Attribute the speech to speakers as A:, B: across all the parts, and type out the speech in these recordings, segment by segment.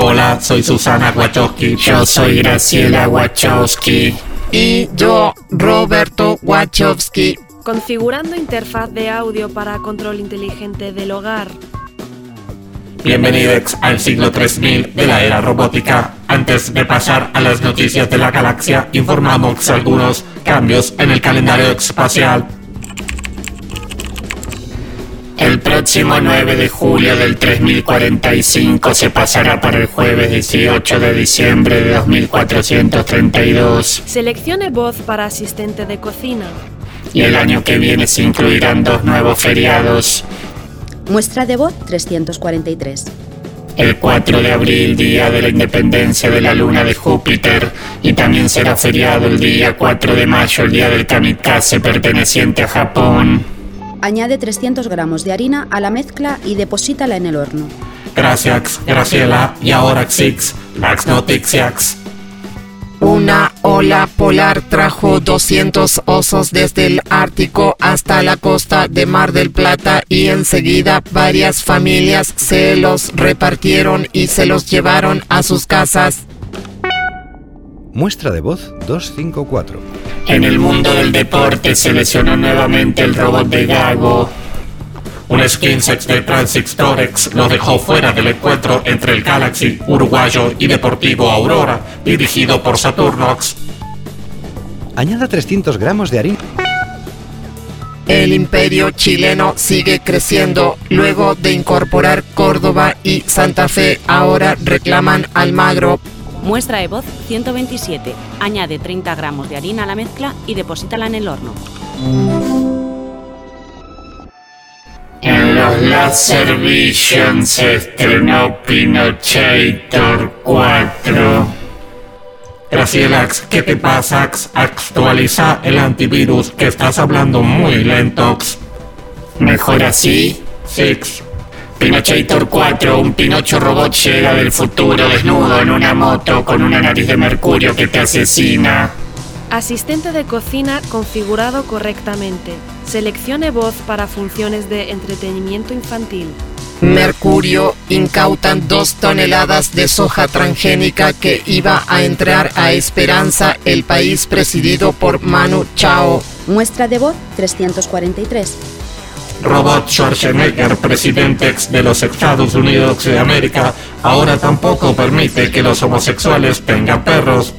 A: Hola, soy Susana Wachowski.
B: Yo soy Graciela Wachowski.
C: Y yo, Roberto Wachowski.
D: Configurando interfaz de audio para control inteligente del hogar.
A: Bienvenidos al siglo 3000 de la era robótica. Antes de pasar a las noticias de la galaxia, informamos algunos cambios en el calendario espacial.
B: El próximo 9 de julio del 3045 se pasará para el jueves 18 de diciembre de 2432.
D: Seleccione voz para asistente de cocina.
B: Y el año que viene se incluirán dos nuevos feriados.
E: Muestra de voz 343.
B: El 4 de abril, día de la independencia de la luna de Júpiter, y también será feriado el día 4 de mayo, el día del kamikaze perteneciente a Japón.
E: Añade 300 gramos de harina a la mezcla y deposítala en el horno.
A: Gracias, Graciela. Y ahora Xix, las noticias.
C: Una ola polar trajo 200 osos desde el Ártico hasta la costa de Mar del Plata y enseguida varias familias se los repartieron y se los llevaron a sus casas.
F: Muestra de voz 254.
B: En el mundo del deporte se lesionó nuevamente el robot de Gago.
A: Un SkinSex de Transitorex lo dejó fuera del encuentro entre el Galaxy uruguayo y Deportivo Aurora, dirigido por Saturnox.
F: Añada 300 gramos de harina.
C: El imperio chileno sigue creciendo. Luego de incorporar Córdoba y Santa Fe, ahora reclaman Almagro.
G: Muestra de voz 127. Añade 30 gramos de harina a la mezcla y deposítala en el horno.
B: En los Laser Vision se estrenó Pinochator 4.
A: Gracielax, ¿qué te pasa? Actualiza el antivirus que estás hablando muy lento.
B: ¿Mejor así?
A: Six.
B: Pinochator 4, un Pinocho robot llega del futuro desnudo en una moto con una nariz de mercurio que te asesina.
D: Asistente de cocina configurado correctamente. Seleccione voz para funciones de entretenimiento infantil.
C: Mercurio incautan dos toneladas de soja transgénica que iba a entrar a Esperanza, el país presidido por Manu Chao.
E: Muestra de voz 343.
A: Robot Schwarzenegger, presidente de los Estados Unidos de América, ahora tampoco permite que los homosexuales tengan perros.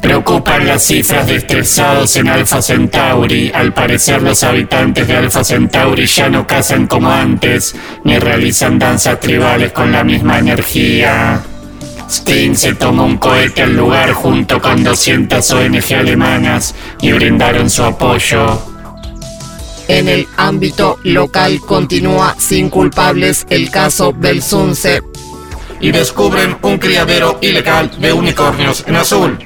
B: Preocupan las cifras de estresados en Alpha Centauri. Al parecer los habitantes de Alpha Centauri ya no cazan como antes, ni realizan danzas tribales con la misma energía. Sting se tomó un cohete al lugar junto con 200 ONG alemanas y brindaron su apoyo.
C: En el ámbito local continúa sin culpables el caso Belsunce.
A: Y descubren un criadero ilegal de unicornios en azul.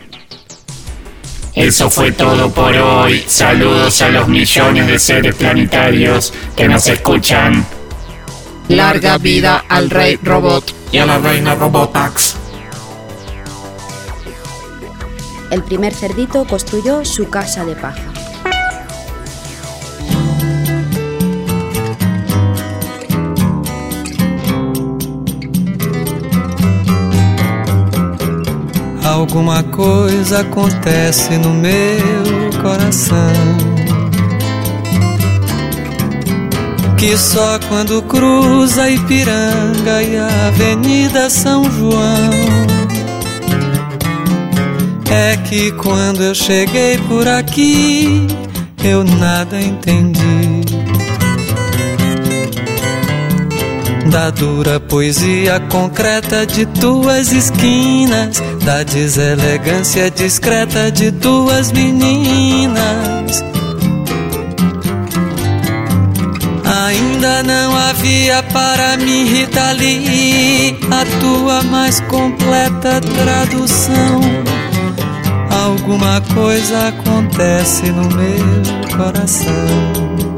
B: Eso fue todo por hoy. Saludos a los millones de seres planetarios que nos escuchan.
C: Larga vida al rey robot.
A: Y a la reina Robotax.
E: El primer cerdito construyó su casa de paja.
H: Alguma coisa acontece no meu coração. Que só quando cruza Ipiranga e a Avenida São João. É que quando eu cheguei por aqui, eu nada entendi. Da dura poesia concreta de tuas esquinas, da deselegância discreta de tuas meninas. Ainda não havia para mim, Rita Lee, a tua mais completa tradução. Alguma coisa acontece no meu coração.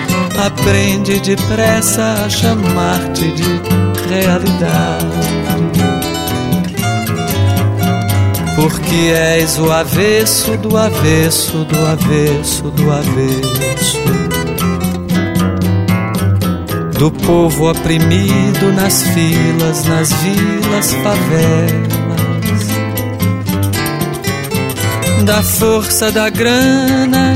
H: aprende depressa a chamar-te de realidade. Porque és o avesso do avesso do avesso do avesso do povo oprimido nas filas, nas vilas, favelas da força da grana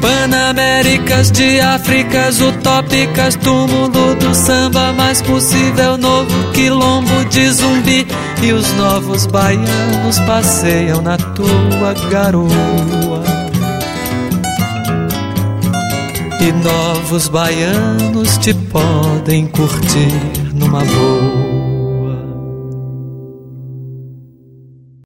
H: Panaméricas de Áfricas utópicas, túmulo do samba mais possível, novo quilombo de zumbi. E os novos baianos passeiam na tua garoa. E novos baianos te podem curtir numa boa.